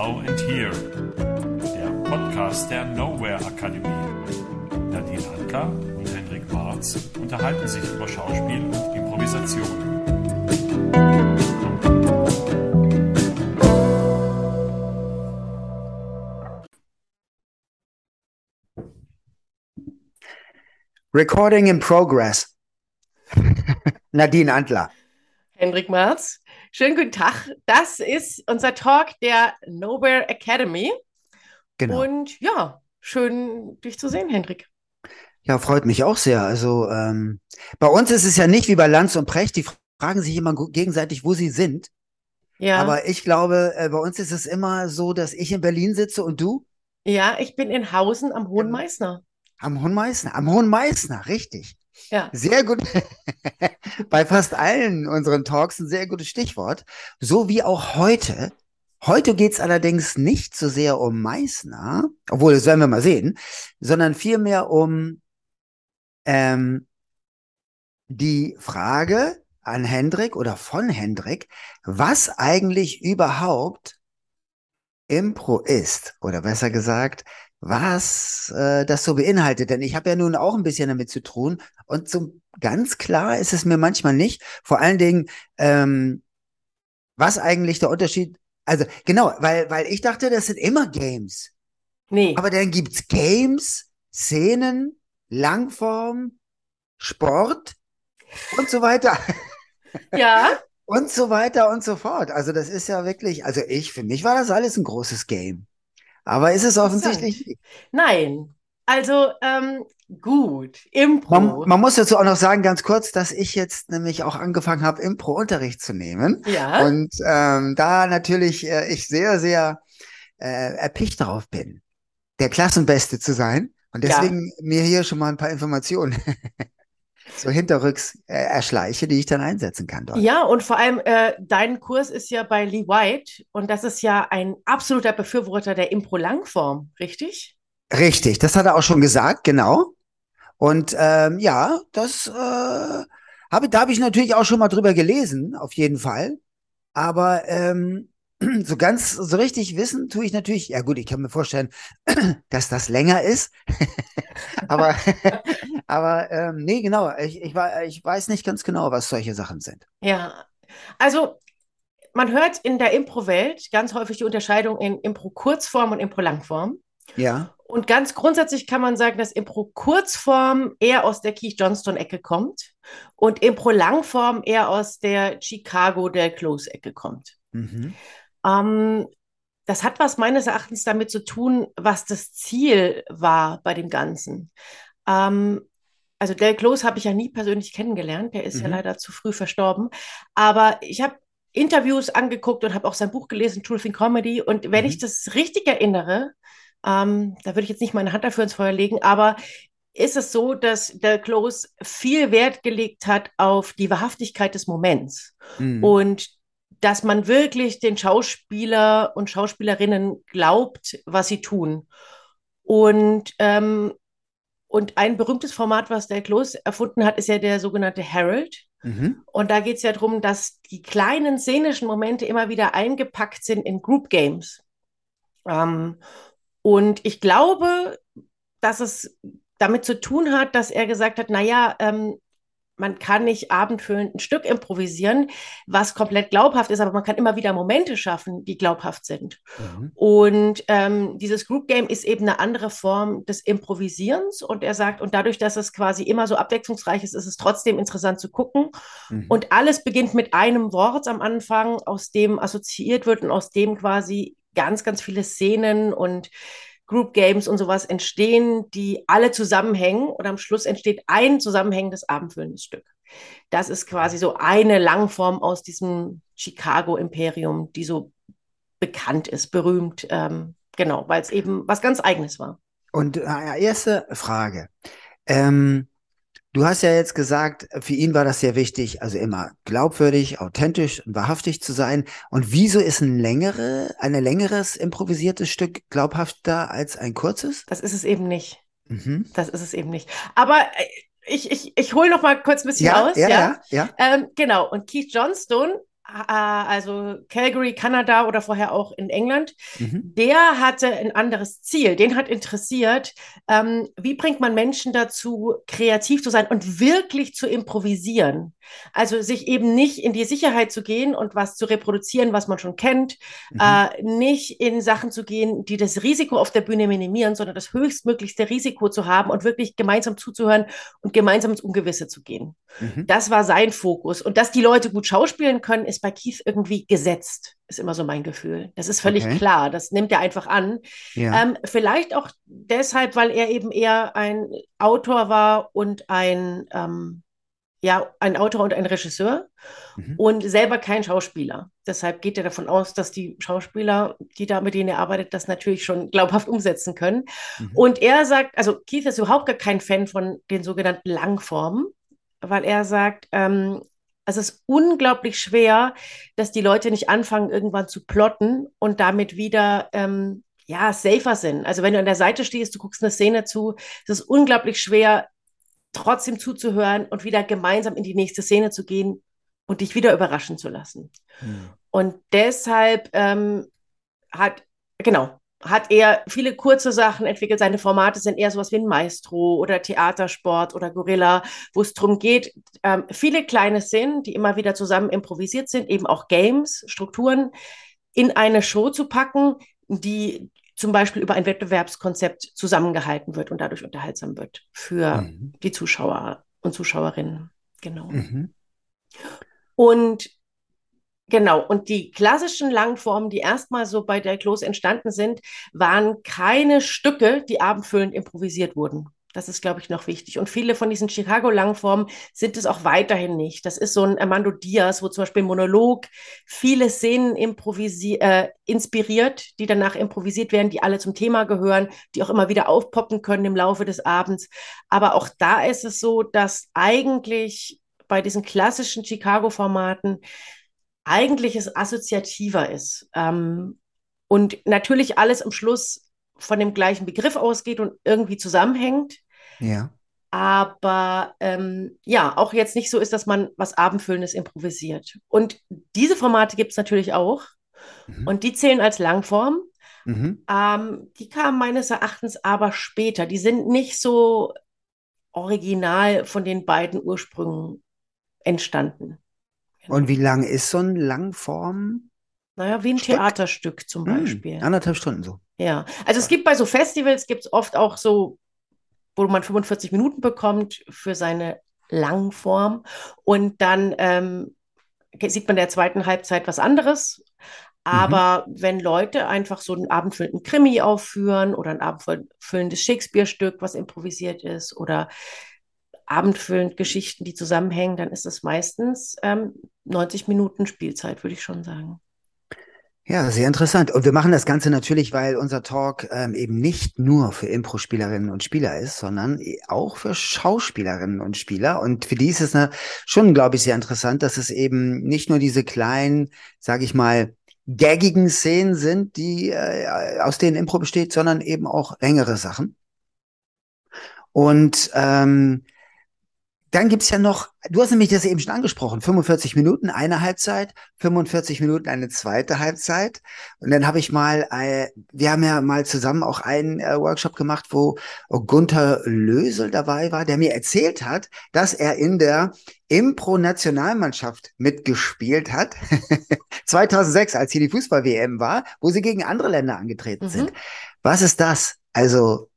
Now and Here, der Podcast der Nowhere Akademie. Nadine Anker und Hendrik Marz unterhalten sich über Schauspiel und Improvisation. Recording in progress. Nadine Antler. Hendrik Marz. Schönen guten Tag. Das ist unser Talk der Nowhere Academy. Genau. Und ja, schön dich zu sehen, Hendrik. Ja, freut mich auch sehr. Also ähm, bei uns ist es ja nicht wie bei Lanz und Precht, die fragen sich immer gegenseitig, wo sie sind. Ja. Aber ich glaube, äh, bei uns ist es immer so, dass ich in Berlin sitze und du ja, ich bin in Hausen am Hohen Meißner. am Hohen Meißner. Am Hohen Meißner, richtig. Ja. Sehr gut. Bei fast allen unseren Talks ein sehr gutes Stichwort. So wie auch heute. Heute geht's allerdings nicht so sehr um Meißner, obwohl, das werden wir mal sehen, sondern vielmehr um ähm, die Frage an Hendrik oder von Hendrik, was eigentlich überhaupt Impro ist. Oder besser gesagt, was äh, das so beinhaltet. Denn ich habe ja nun auch ein bisschen damit zu tun. Und so ganz klar ist es mir manchmal nicht. Vor allen Dingen, ähm, was eigentlich der Unterschied. Also genau, weil, weil ich dachte, das sind immer Games. Nee. Aber dann gibt's Games, Szenen, Langform, Sport und so weiter. ja. Und so weiter und so fort. Also das ist ja wirklich, also ich, für mich war das alles ein großes Game. Aber ist es offensichtlich nicht. Nein. Also, ähm, gut. Impro. Man, man muss dazu auch noch sagen, ganz kurz, dass ich jetzt nämlich auch angefangen habe, Impro-Unterricht zu nehmen. ja. Und ähm, da natürlich äh, ich sehr, sehr äh, erpicht darauf bin, der Klassenbeste zu sein. Und Ja. deswegen mir hier schon mal ein paar Informationen so hinterrücks äh, erschleiche, die ich dann einsetzen kann dort. Ja, und vor allem, äh, dein Kurs ist ja bei Lee White und das ist ja ein absoluter Befürworter der Impro-Langform, richtig? Richtig, das hat er auch schon gesagt, genau. Und ähm, ja, das äh, habe, da habe ich natürlich auch schon mal drüber gelesen, auf jeden Fall. Aber ähm, so ganz, so richtig wissen tue ich natürlich, ja gut, ich kann mir vorstellen, dass das länger ist. aber aber ähm, nee, genau, ich, ich, ich weiß nicht ganz genau, was solche Sachen sind. Ja, also man hört in der Impro-Welt ganz häufig die Unterscheidung in Impro-Kurzform und Impro-Langform. Ja, Und ganz grundsätzlich kann man sagen, dass Impro-Kurzform eher aus der Keith Johnston-Ecke kommt und Impro-Langform eher aus der Chicago der Close-Ecke kommt. mhm. Ähm, das hat was meines Erachtens damit zu tun, was das Ziel war bei dem Ganzen. Ähm, also Del Close habe ich ja nie persönlich kennengelernt, der ist ja Mhm. leider zu früh verstorben. Aber ich habe Interviews angeguckt und habe auch sein Buch gelesen, Truth in Comedy. Und wenn Mhm. ich das richtig erinnere, ähm, da würde ich jetzt nicht meine Hand dafür ins Feuer legen, aber ist es so, dass Del Close viel Wert gelegt hat auf die Wahrhaftigkeit des Moments Mhm. und dass man wirklich den Schauspieler und Schauspielerinnen glaubt, was sie tun. Und, ähm, und ein berühmtes Format, was der Close erfunden hat, ist ja der sogenannte Herald. Mhm. Und da geht es ja darum, dass die kleinen szenischen Momente immer wieder eingepackt sind in Group Games. Ähm, und ich glaube, dass es damit zu tun hat, dass er gesagt hat, naja, ähm, man kann nicht abendfüllend ein Stück improvisieren, was komplett glaubhaft ist, aber man kann immer wieder Momente schaffen, die glaubhaft sind. Mhm. Und ähm, dieses Group Game ist eben eine andere Form des Improvisierens. Und er sagt, und dadurch, dass es quasi immer so abwechslungsreich ist, ist es trotzdem interessant zu gucken. Mhm. Und alles beginnt mit einem Wort am Anfang, aus dem assoziiert wird und aus dem quasi ganz, ganz viele Szenen und Group Games und sowas entstehen, die alle zusammenhängen und am Schluss entsteht ein zusammenhängendes abendfüllendes Stück. Das ist quasi so eine Langform aus diesem Chicago-Imperium, die so bekannt ist, berühmt, ähm, genau, weil es eben was ganz Eigenes war. Und äh, erste Frage. Ähm, du hast ja jetzt gesagt, für ihn war das sehr wichtig, also immer glaubwürdig, authentisch und wahrhaftig zu sein. Und wieso ist ein längere, ein längeres improvisiertes Stück glaubhafter als ein kurzes? Das ist es eben nicht. Mhm. Das ist es eben nicht. Aber äh, ich, ich, ich hole noch mal kurz ein bisschen Ja, aus. ja, ja, ja. Ähm, genau. Und Keith Johnstone also Calgary, Kanada oder vorher auch in England, Mhm. der hatte ein anderes Ziel. Den hat interessiert, ähm, wie bringt man Menschen dazu, kreativ zu sein und wirklich zu improvisieren. Also sich eben nicht in die Sicherheit zu gehen und was zu reproduzieren, was man schon kennt, Mhm. äh, nicht in Sachen zu gehen, die das Risiko auf der Bühne minimieren, sondern das höchstmöglichste Risiko zu haben und wirklich gemeinsam zuzuhören und gemeinsam ins Ungewisse zu gehen. Mhm. Das war sein Fokus. Und dass die Leute gut schauspielen können, ist bei Keith irgendwie gesetzt, ist immer so mein Gefühl. Das ist völlig Okay. klar. Das nimmt er einfach an. Ja. Ähm, vielleicht auch deshalb, weil er eben eher ein Autor war und ein, ähm, ja, ein Autor und ein Regisseur Mhm. und selber kein Schauspieler. Deshalb geht er davon aus, dass die Schauspieler, die da mit denen er arbeitet, das natürlich schon glaubhaft umsetzen können. Mhm. Und er sagt, also Keith ist überhaupt gar kein Fan von den sogenannten Langformen, weil er sagt, ähm, es ist unglaublich schwer, dass die Leute nicht anfangen, irgendwann zu plotten und damit wieder ähm, ja, safer sind. Also wenn du an der Seite stehst, du guckst eine Szene zu, es ist unglaublich schwer, trotzdem zuzuhören und wieder gemeinsam in die nächste Szene zu gehen und dich wieder überraschen zu lassen. Mhm. Und deshalb ähm, hat, genau, hat er viele kurze Sachen entwickelt. Seine Formate sind eher sowas wie ein Maestro oder Theatersport oder Gorilla, wo es darum geht, ähm, viele kleine Szenen, die immer wieder zusammen improvisiert sind, eben auch Games, Strukturen, in eine Show zu packen, die zum Beispiel über ein Wettbewerbskonzept zusammengehalten wird und dadurch unterhaltsam wird für Mhm. die Zuschauer und Zuschauerinnen. Genau. Mhm. Und genau, und die klassischen Langformen, die erstmal so bei der Klos entstanden sind, waren keine Stücke, die abendfüllend improvisiert wurden. Das ist, glaube ich, noch wichtig. Und viele von diesen Chicago-Langformen sind es auch weiterhin nicht. Das ist so ein Armando Diaz, wo zum Beispiel Monolog viele Szenen äh, inspiriert, die danach improvisiert werden, die alle zum Thema gehören, die auch immer wieder aufpoppen können im Laufe des Abends. Aber auch da ist es so, dass eigentlich bei diesen klassischen Chicago-Formaten eigentlich es assoziativer ist. Ähm, und natürlich alles am Schluss von dem gleichen Begriff ausgeht und irgendwie zusammenhängt. Ja. Aber ähm, ja, auch jetzt nicht so ist, dass man was Abendfüllendes improvisiert. Und diese Formate gibt es natürlich auch. Mhm. Und die zählen als Langform. Mhm. Ähm, die kamen meines Erachtens aber später. Die sind nicht so original von den beiden Ursprüngen entstanden. Und wie lang ist so ein Langform? Naja, wie ein Stück? Theaterstück zum Hm, Beispiel. anderthalb Stunden so. Ja, also es gibt bei so Festivals gibt es oft auch so, wo man 45 Minuten bekommt für seine Langform und dann ähm, sieht man in der zweiten Halbzeit was anderes. Aber wenn Leute einfach so einen abendfüllenden Krimi aufführen oder ein abendfüllendes Shakespeare-Stück, was improvisiert ist, oder abendfüllend Geschichten, die zusammenhängen, dann ist es meistens ähm, 90 Minuten Spielzeit, würde ich schon sagen. Ja, sehr interessant. Und wir machen das Ganze natürlich, weil unser Talk ähm, eben nicht nur für Impro-Spielerinnen und Spieler ist, sondern auch für Schauspielerinnen und Spieler. Und für die ist es ne, schon, glaube ich, sehr interessant, dass es eben nicht nur diese kleinen, sage ich mal, gaggigen Szenen sind, die äh, aus denen Impro besteht, sondern eben auch längere Sachen. Und ähm, dann gibt's ja noch, du hast nämlich das eben schon angesprochen, 45 Minuten eine Halbzeit, 45 Minuten eine zweite Halbzeit. Und dann habe ich mal, äh, wir haben ja mal zusammen auch einen äh, Workshop gemacht, wo Gunther Lösel dabei war, der mir erzählt hat, dass er in der Impro-Nationalmannschaft mitgespielt hat. 2006, als hier die Fußball-WM war, wo sie gegen andere Länder angetreten Mhm. sind. Was ist das? Also,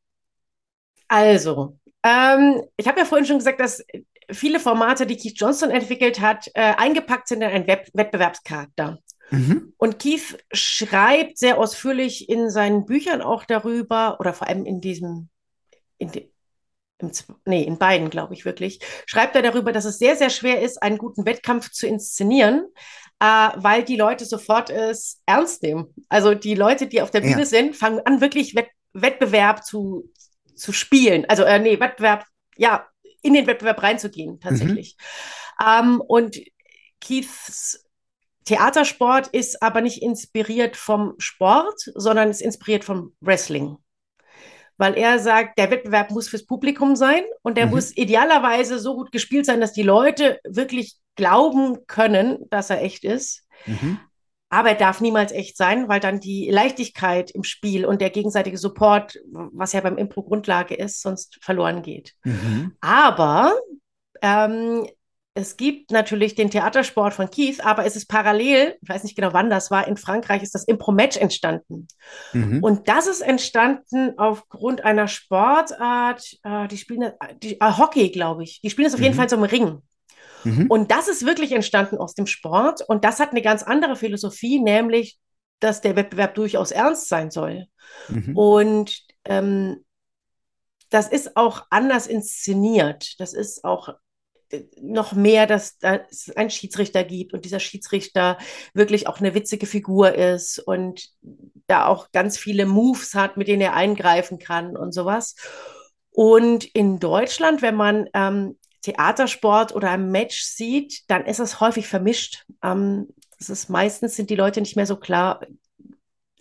Also, ähm, ich habe ja vorhin schon gesagt, dass viele Formate, die Keith Johnston entwickelt hat, äh, eingepackt sind in einen Web Wettbewerbscharakter. mhm, Und Keith schreibt sehr ausführlich in seinen Büchern auch darüber, oder vor allem in diesem, in de, im, nee, in beiden, glaube ich wirklich, schreibt er darüber, dass es sehr, sehr schwer ist, einen guten Wettkampf zu inszenieren, äh, weil die Leute sofort es ernst nehmen. Also die Leute, die auf der Ja. Bühne sind, fangen an, wirklich Wett Wettbewerb zu, zu spielen. Also, äh, nee, Wettbewerb, ja, in den Wettbewerb reinzugehen, tatsächlich. Ähm, und Keiths Theatersport ist aber nicht inspiriert vom Sport, sondern ist inspiriert vom Wrestling. weil er sagt, der Wettbewerb muss fürs Publikum sein und der Mhm. muss idealerweise so gut gespielt sein, dass die Leute wirklich glauben können, dass er echt ist. Mhm. Aber er darf niemals echt sein, weil dann die Leichtigkeit im Spiel und der gegenseitige Support, was ja beim Impro Grundlage ist, sonst verloren geht. Mhm. Aber ähm, es gibt natürlich den Theatersport von Keith, aber es ist parallel, ich weiß nicht genau wann das war, in Frankreich ist das Impro-Match entstanden. Mhm. Und das ist entstanden aufgrund einer Sportart, äh, die spielen das- die, äh, Hockey, glaube ich. Die spielen das auf jeden Mhm. Fall so im Ring. Mhm. Und das ist wirklich entstanden aus dem Sport. Und das hat eine ganz andere Philosophie, nämlich, dass der Wettbewerb durchaus ernst sein soll. Mhm. Und ähm, das ist auch anders inszeniert. Das ist auch äh, noch mehr, dass da es einen Schiedsrichter gibt und dieser Schiedsrichter wirklich auch eine witzige Figur ist und da auch ganz viele Moves hat, mit denen er eingreifen kann und sowas. Und in Deutschland, wenn man ähm, Theatersport oder ein Match sieht, dann ist es häufig vermischt. Ähm, das ist meistens sind die Leute nicht mehr so klar,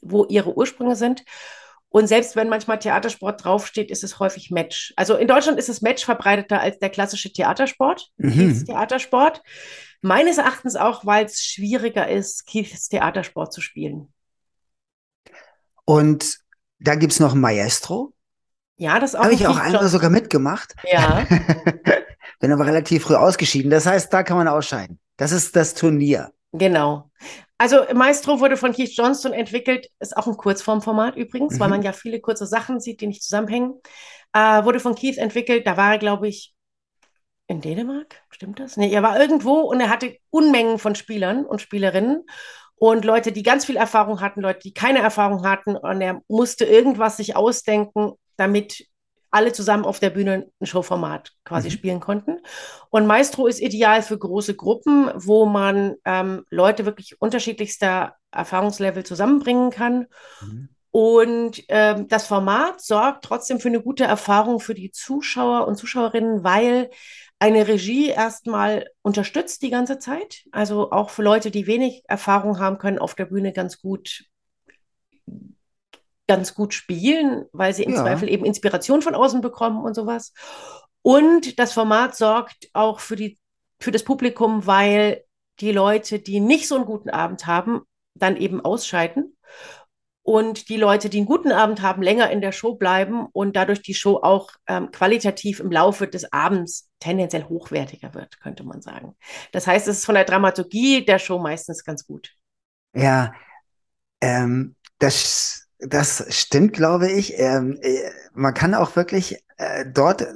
wo ihre Ursprünge sind. Und selbst wenn manchmal Theatersport draufsteht, ist es häufig Match. Also in Deutschland ist es Match verbreiteter als der klassische Theatersport, Mhm. Theatersport. Meines Erachtens auch, weil es schwieriger ist, Keiths Theatersport zu spielen. Und da gibt's noch Maestro. Ja, das auch Habe ich auch einmal sogar mitgemacht. Ja, Bin aber relativ früh ausgeschieden. Das heißt, da kann man ausscheiden. Das ist das Turnier. genau. Also Maestro wurde von Keith Johnston entwickelt, ist auch ein Kurzformformat übrigens, weil Mhm. man ja viele kurze Sachen sieht, die nicht zusammenhängen. Äh, wurde von Keith entwickelt, da war er, glaube ich, in Dänemark, stimmt das? Nee, er war irgendwo und er hatte Unmengen von Spielern und Spielerinnen und Leute, die ganz viel Erfahrung hatten, Leute, die keine Erfahrung hatten und er musste irgendwas sich ausdenken, damit alle zusammen auf der Bühne ein Showformat quasi Mhm. spielen konnten. Und Maestro ist ideal für große Gruppen, wo man ähm, Leute wirklich unterschiedlichster Erfahrungslevel zusammenbringen kann. Mhm. Und ähm, das Format sorgt trotzdem für eine gute Erfahrung für die Zuschauer und Zuschauerinnen, weil eine Regie erstmal unterstützt die ganze Zeit. Also auch für Leute, die wenig Erfahrung haben, können auf der Bühne ganz gut, ganz gut spielen, weil sie im Ja. Zweifel eben Inspiration von außen bekommen und sowas. Und das Format sorgt auch für die, für das Publikum, weil die Leute, die nicht so einen guten Abend haben, dann eben ausscheiden. Und die Leute, die einen guten Abend haben, länger in der Show bleiben und dadurch die Show auch ähm, qualitativ im Laufe des Abends tendenziell hochwertiger wird, könnte man sagen. Das heißt, es ist von der Dramaturgie der Show meistens ganz gut. Ja, ähm, das, das stimmt, glaube ich. Ähm, äh, man kann auch wirklich äh, dort äh,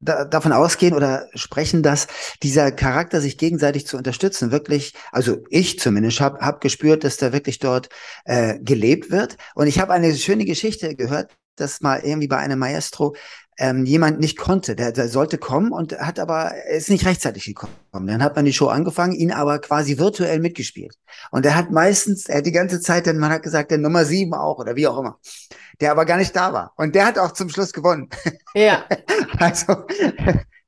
da, davon ausgehen oder sprechen, dass dieser Charakter sich gegenseitig zu unterstützen wirklich, also ich zumindest habe hab gespürt, dass da wirklich dort äh, gelebt wird. Und ich habe eine schöne Geschichte gehört, dass mal irgendwie bei einem Maestro ähm, jemand nicht konnte. Der, der sollte kommen und hat aber er ist nicht rechtzeitig gekommen. Dann hat man die Show angefangen, ihn aber quasi virtuell mitgespielt. Und er hat meistens, er hat die ganze Zeit, dann man hat gesagt, der Nummer sieben auch oder wie auch immer, der aber gar nicht da war. Und der hat auch zum Schluss gewonnen. Ja, Also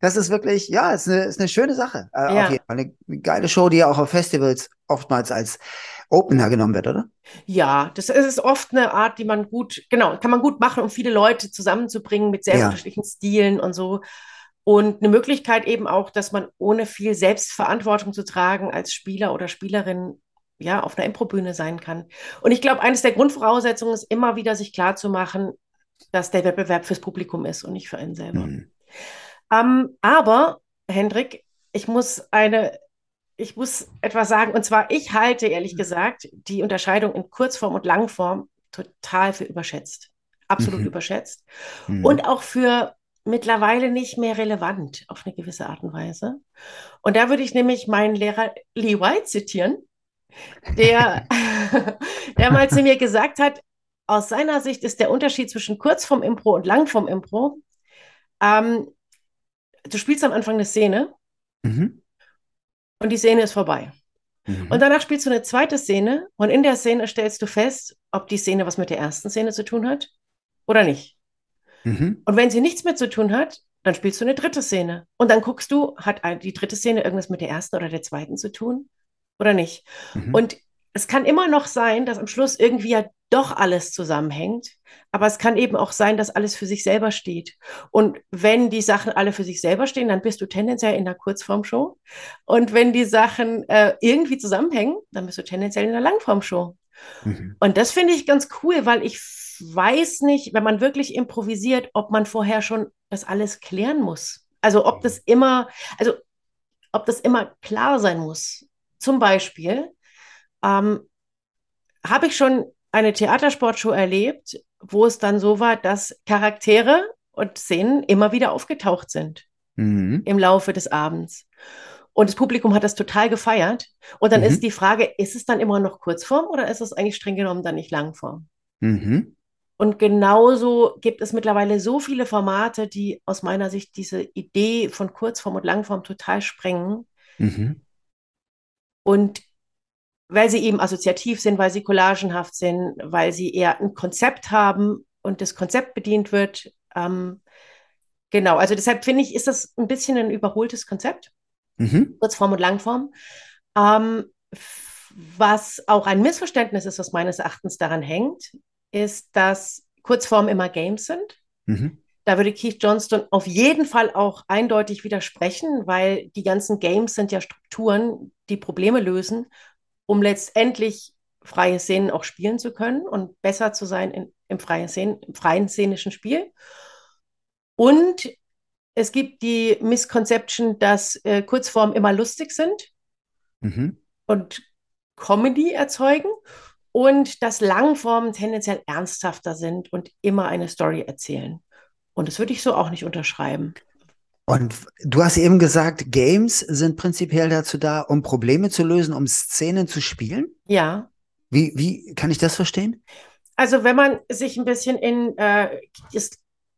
das ist wirklich, ja, ist eine, ist eine schöne Sache. Äh, Ja. Auf jeden Fall eine, eine geile Show, die ja auch auf Festivals oftmals als Opener genommen wird, oder? ja, das ist oft eine Art, die man gut, genau, kann man gut machen, um viele Leute zusammenzubringen mit sehr Ja. unterschiedlichen Stilen und so. Und eine Möglichkeit eben auch, dass man ohne viel Selbstverantwortung zu tragen als Spieler oder Spielerin ja auf einer Improbühne sein kann. Und ich glaube, eines der Grundvoraussetzungen ist immer wieder sich klarzumachen, dass der Wettbewerb fürs Publikum ist und nicht für einen selber. Mhm. Ähm, aber, Hendrik, ich muss eine, ich muss etwas sagen. Und zwar, ich halte ehrlich gesagt die Unterscheidung in Kurzform und Langform total für überschätzt. Absolut Mhm. überschätzt. Mhm. Und auch für mittlerweile nicht mehr relevant auf eine gewisse Art und Weise. Und da würde ich nämlich meinen Lehrer Lee White zitieren, der, der mal zu mir gesagt hat, aus seiner Sicht ist der Unterschied zwischen Kurzform-Impro und Langform-Impro, ähm, du spielst am Anfang eine Szene Mhm. und die Szene ist vorbei. Mhm. Und danach spielst du eine zweite Szene und in der Szene stellst du fest, ob die Szene was mit der ersten Szene zu tun hat oder nicht. Mhm. Und wenn sie nichts mit zu tun hat, dann spielst du eine dritte Szene. Und dann guckst du, hat die dritte Szene irgendwas mit der ersten oder der zweiten zu tun oder nicht? Mhm. Und es kann immer noch sein, dass am Schluss irgendwie ja doch alles zusammenhängt. Aber es kann eben auch sein, dass alles für sich selber steht. Und wenn die Sachen alle für sich selber stehen, dann bist du tendenziell in der Kurzformshow. Und wenn die Sachen äh, irgendwie zusammenhängen, dann bist du tendenziell in der Langformshow. Mhm. Und das finde ich ganz cool, weil ich weiß nicht, wenn man wirklich improvisiert, ob man vorher schon das alles klären muss. Also ob das immer, also ob das immer klar sein muss. Zum Beispiel ähm, habe ich schon eine Theatersportshow erlebt, wo es dann so war, dass Charaktere und Szenen immer wieder aufgetaucht sind mhm. im Laufe des Abends. Und das Publikum hat das total gefeiert. Und dann mhm. ist die Frage, ist es dann immer noch Kurzform oder ist es eigentlich streng genommen dann nicht Langform? Mhm. Und genauso gibt es mittlerweile so viele Formate, die aus meiner Sicht diese Idee von Kurzform und Langform total sprengen. Mhm. Und weil sie eben assoziativ sind, weil sie collagenhaft sind, weil sie eher ein Konzept haben und das Konzept bedient wird. Ähm, genau, also deshalb finde ich, ist das ein bisschen ein überholtes Konzept, mhm. Kurzform und Langform. Ähm, was auch ein Missverständnis ist, was meines Erachtens daran hängt, ist, dass Kurzformen immer Games sind. Mhm. Da würde Keith Johnston auf jeden Fall auch eindeutig widersprechen, weil die ganzen Games sind ja Strukturen, die Probleme lösen um letztendlich freie Szenen auch spielen zu können und besser zu sein in, im, freien Szenen, im freien szenischen Spiel. Und es gibt die Misconception, dass äh, Kurzformen immer lustig sind mhm. und Comedy erzeugen und dass Langformen tendenziell ernsthafter sind und immer eine Story erzählen. Und das würde ich so auch nicht unterschreiben. Und du hast eben gesagt, Games sind prinzipiell dazu da, um Probleme zu lösen, um Szenen zu spielen? Ja. Wie, wie kann ich das verstehen? Also wenn man sich ein bisschen in äh, das,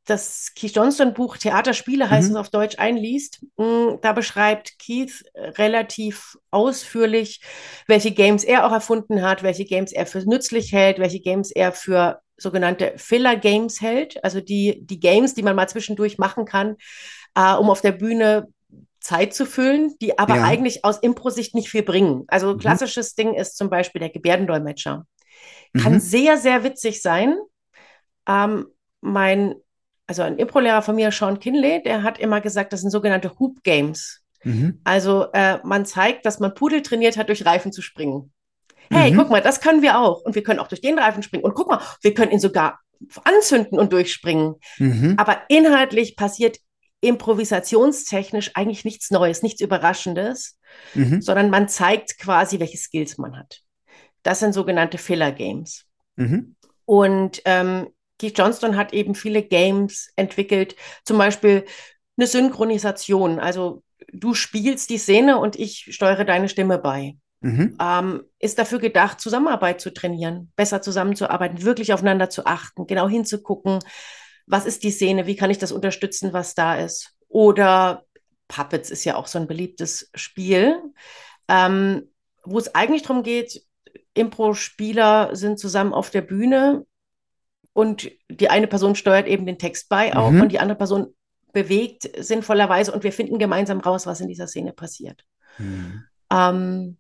das Keith Johnston Buch Theaterspiele heißt mhm. es auf Deutsch einliest, mh, hm, da beschreibt Keith relativ ausführlich, welche Games er auch erfunden hat, welche Games er für nützlich hält, welche Games er für sogenannte Filler Games hält, also die, die Games, die man mal zwischendurch machen kann, äh, um auf der Bühne Zeit zu füllen, die aber ja. eigentlich aus Impro-Sicht nicht viel bringen. Also mhm. klassisches Ding ist zum Beispiel der Gebärdendolmetscher. Kann mhm. sehr, sehr witzig sein. Ähm, mein, also ein Impro-Lehrer von mir, Sean Kinley, der hat immer gesagt, das sind sogenannte Hoop Games. Mhm. Also äh, man zeigt, dass man Pudel trainiert hat, durch Reifen zu springen. Hey, mhm. guck mal, das können wir auch. Und wir können auch durch den Reifen springen. Und guck mal, wir können ihn sogar anzünden und durchspringen. Mhm. Aber inhaltlich passiert improvisationstechnisch eigentlich nichts Neues, nichts Überraschendes, mhm. sondern man zeigt quasi, welche Skills man hat. Das sind sogenannte Filler Games. Mhm. Und ähm, Keith Johnston hat eben viele Games entwickelt, zum Beispiel eine Synchronisation. Also du spielst die Szene und ich steuere deine Stimme bei. Mhm. Ähm, ist dafür gedacht, Zusammenarbeit zu trainieren, besser zusammenzuarbeiten, wirklich aufeinander zu achten, genau hinzugucken, was ist die Szene, wie kann ich das unterstützen, was da ist. Oder Puppets ist ja auch so ein beliebtes Spiel, ähm, wo es eigentlich darum geht, Impro-Spieler sind zusammen auf der Bühne und die eine Person steuert eben den Text bei auch mhm. und die andere Person bewegt sinnvollerweise und wir finden gemeinsam raus, was in dieser Szene passiert. Mhm. Ähm,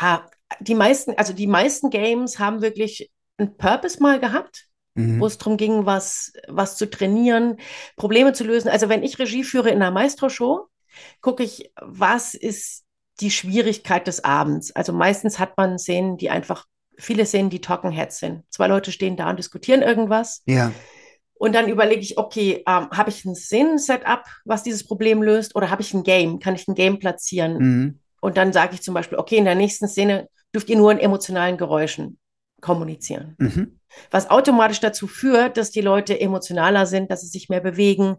ja, die meisten, also die meisten Games haben wirklich einen Purpose mal gehabt mhm. wo es darum ging, was, was zu trainieren, Probleme zu lösen. Also wenn ich Regie führe in einer Maestro-Show, gucke ich, was ist die Schwierigkeit des Abends. Also meistens hat man Szenen, die einfach, viele Szenen, die Talking Heads sind. Zwei Leute stehen da und diskutieren irgendwas. Ja. Und dann überlege ich, okay, ähm, habe ich ein Szenen-Setup, was dieses Problem löst, oder habe ich ein Game? Kann ich ein Game platzieren? Mhm. Und dann sage ich zum Beispiel, okay, in der nächsten Szene dürft ihr nur in emotionalen Geräuschen kommunizieren. Mhm. Was automatisch dazu führt, dass die Leute emotionaler sind, dass sie sich mehr bewegen,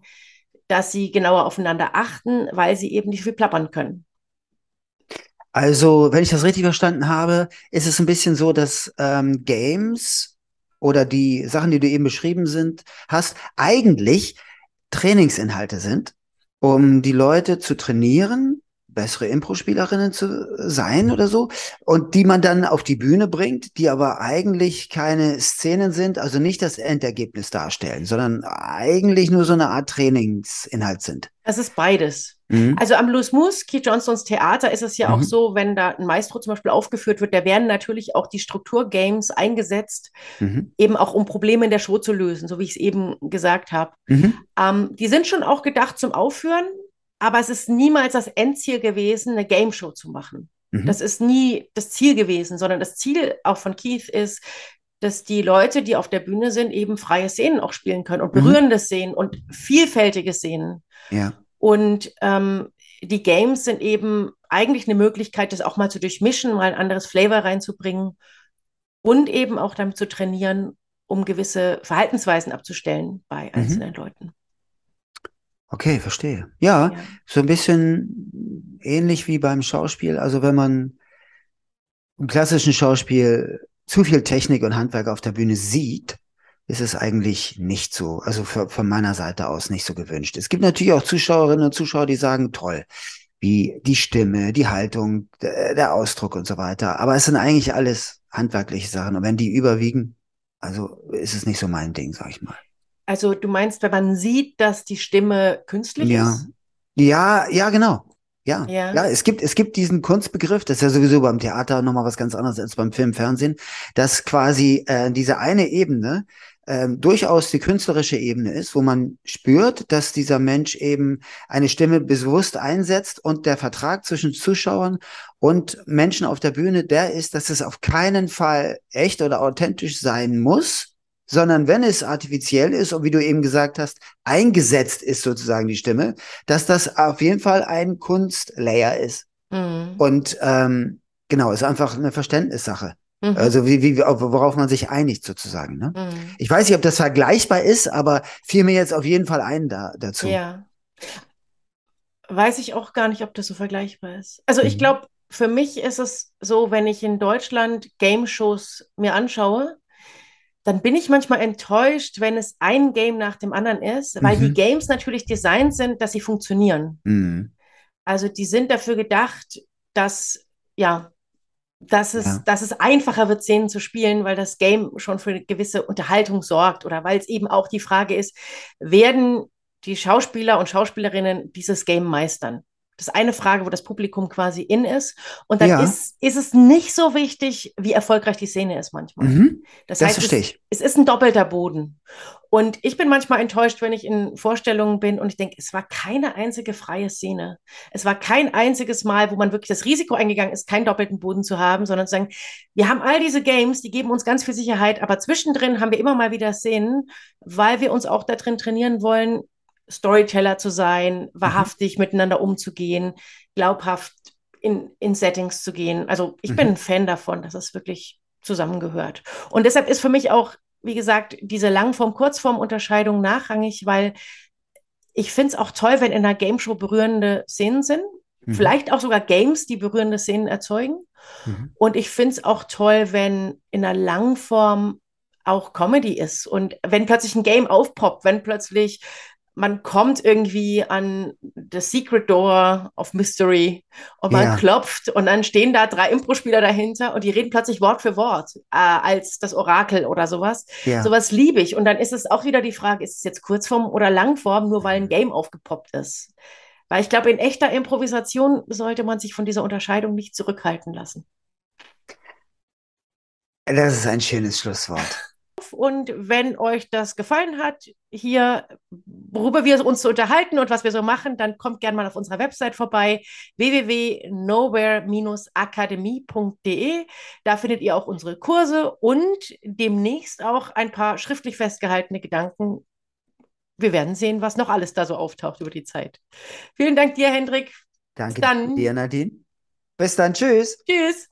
dass sie genauer aufeinander achten, weil sie eben nicht viel plappern können. Also, wenn ich das richtig verstanden habe, ist es ein bisschen so, dass ähm, Games oder die Sachen, die du eben beschrieben sind, hast, eigentlich Trainingsinhalte sind, um die Leute zu trainieren, bessere Impro-Spielerinnen zu sein oder so und die man dann auf die Bühne bringt, die aber eigentlich keine Szenen sind, also nicht das Endergebnis darstellen, sondern eigentlich nur so eine Art Trainingsinhalt sind. Es ist beides. Mhm. Also am Louis Moose, Keith Johnstons Theater ist es ja auch Mhm. so, wenn da ein Maestro zum Beispiel aufgeführt wird, da werden natürlich auch die Strukturgames eingesetzt, Mhm. eben auch um Probleme in der Show zu lösen, so wie ich es eben gesagt habe. Mhm. Ähm, die sind schon auch gedacht zum Aufführen, aber es ist niemals das Endziel gewesen, eine Game Show zu machen. Mhm. Das ist nie das Ziel gewesen, sondern das Ziel auch von Keith ist, dass die Leute, die auf der Bühne sind, eben freie Szenen auch spielen können und Mhm. berührende Szenen und vielfältige Szenen. Ja. Und ähm, die Games sind eben eigentlich eine Möglichkeit, das auch mal zu durchmischen, mal ein anderes Flavor reinzubringen und eben auch damit zu trainieren, um gewisse Verhaltensweisen abzustellen bei einzelnen Leuten. Okay, verstehe. Ja, Ja. so ein bisschen ähnlich wie beim Schauspiel. Also wenn man im klassischen Schauspiel zu viel Technik und Handwerk auf der Bühne sieht, ist es eigentlich nicht so, also für, von meiner Seite aus nicht so gewünscht. Es gibt natürlich auch Zuschauerinnen und Zuschauer, die sagen, toll, wie die Stimme, die Haltung, der, der Ausdruck und so weiter. Aber es sind eigentlich alles handwerkliche Sachen. Und wenn die überwiegen, also ist es nicht so mein Ding, sag ich mal. Also du meinst, wenn man sieht, dass die Stimme künstlich Ja. ist? Ja, ja, genau. Ja, Ja. ja, es gibt, es gibt diesen Kunstbegriff, das ist ja sowieso beim Theater nochmal was ganz anderes als beim Film, Fernsehen, dass quasi äh, diese eine Ebene ähm, durchaus die künstlerische Ebene ist, wo man spürt, dass dieser Mensch eben eine Stimme bewusst einsetzt und der Vertrag zwischen Zuschauern und Menschen auf der Bühne, der ist, dass es auf keinen Fall echt oder authentisch sein muss, sondern wenn es artifiziell ist und wie du eben gesagt hast, eingesetzt ist sozusagen die Stimme, dass das auf jeden Fall ein Kunstlayer ist. Mhm. Und ähm, genau, ist einfach eine Verständnissache. Mhm. Also wie, wie, worauf man sich einigt sozusagen. Ne? Mhm. Ich weiß nicht, ob das vergleichbar ist, aber fiel mir jetzt auf jeden Fall ein da, dazu. Ja. Weiß ich auch gar nicht, ob das so vergleichbar ist. Also ich Mhm. glaube, für mich ist es so, wenn ich in Deutschland Game-Shows mir anschaue, dann bin ich manchmal enttäuscht, wenn es ein Game nach dem anderen ist, weil die Mhm. Games natürlich designt sind, dass sie funktionieren. Mhm. Also die sind dafür gedacht, dass, ja, dass es, Ja. dass es einfacher wird, Szenen zu spielen, weil das Game schon für eine gewisse Unterhaltung sorgt oder weil es eben auch die Frage ist, werden die Schauspieler und Schauspielerinnen dieses Game meistern? Das ist eine Frage, wo das Publikum quasi in ist. Und dann Ja. ist, ist es nicht so wichtig, wie erfolgreich die Szene ist manchmal. Mhm. Das Das heißt, verstehe es, ich. es ist ein doppelter Boden. Und ich bin manchmal enttäuscht, wenn ich in Vorstellungen bin und ich denke, es war keine einzige freie Szene. Es war kein einziges Mal, wo man wirklich das Risiko eingegangen ist, keinen doppelten Boden zu haben, sondern zu sagen, wir haben all diese Games, die geben uns ganz viel Sicherheit, aber zwischendrin haben wir immer mal wieder Szenen, weil wir uns auch da drin trainieren wollen, Storyteller zu sein, wahrhaftig miteinander umzugehen, glaubhaft in, in Settings zu gehen. Also ich bin Mhm. ein Fan davon, dass es wirklich zusammengehört. Und deshalb ist für mich auch, wie gesagt, diese Langform-Kurzform-Unterscheidung nachrangig, weil ich finde es auch toll, wenn in einer Game Show berührende Szenen sind. Mhm. Vielleicht auch sogar Games, die berührende Szenen erzeugen. Mhm. Und ich finde es auch toll, wenn in einer Langform auch Comedy ist. Und wenn plötzlich ein Game aufpoppt, wenn plötzlich man kommt irgendwie an the Secret Door of Mystery und man Ja. klopft und dann stehen da drei Impro-Spieler dahinter und die reden plötzlich Wort für Wort äh, als das Orakel oder sowas. Ja. Sowas liebe ich. Und dann ist es auch wieder die Frage, ist es jetzt Kurzform oder Langform, nur weil ein Game aufgepoppt ist? Weil ich glaube, in echter Improvisation sollte man sich von dieser Unterscheidung nicht zurückhalten lassen. Das ist ein schönes Schlusswort. Und wenn euch das gefallen hat, hier, worüber wir uns so unterhalten und was wir so machen, dann kommt gerne mal auf unserer Website vorbei, www.nowhere-akademie.de. Da findet ihr auch unsere Kurse und demnächst auch ein paar schriftlich festgehaltene Gedanken. Wir werden sehen, was noch alles da so auftaucht über die Zeit. Vielen Dank dir, Hendrik. Danke dann. dir, Nadine. Bis dann. Tschüss. Tschüss.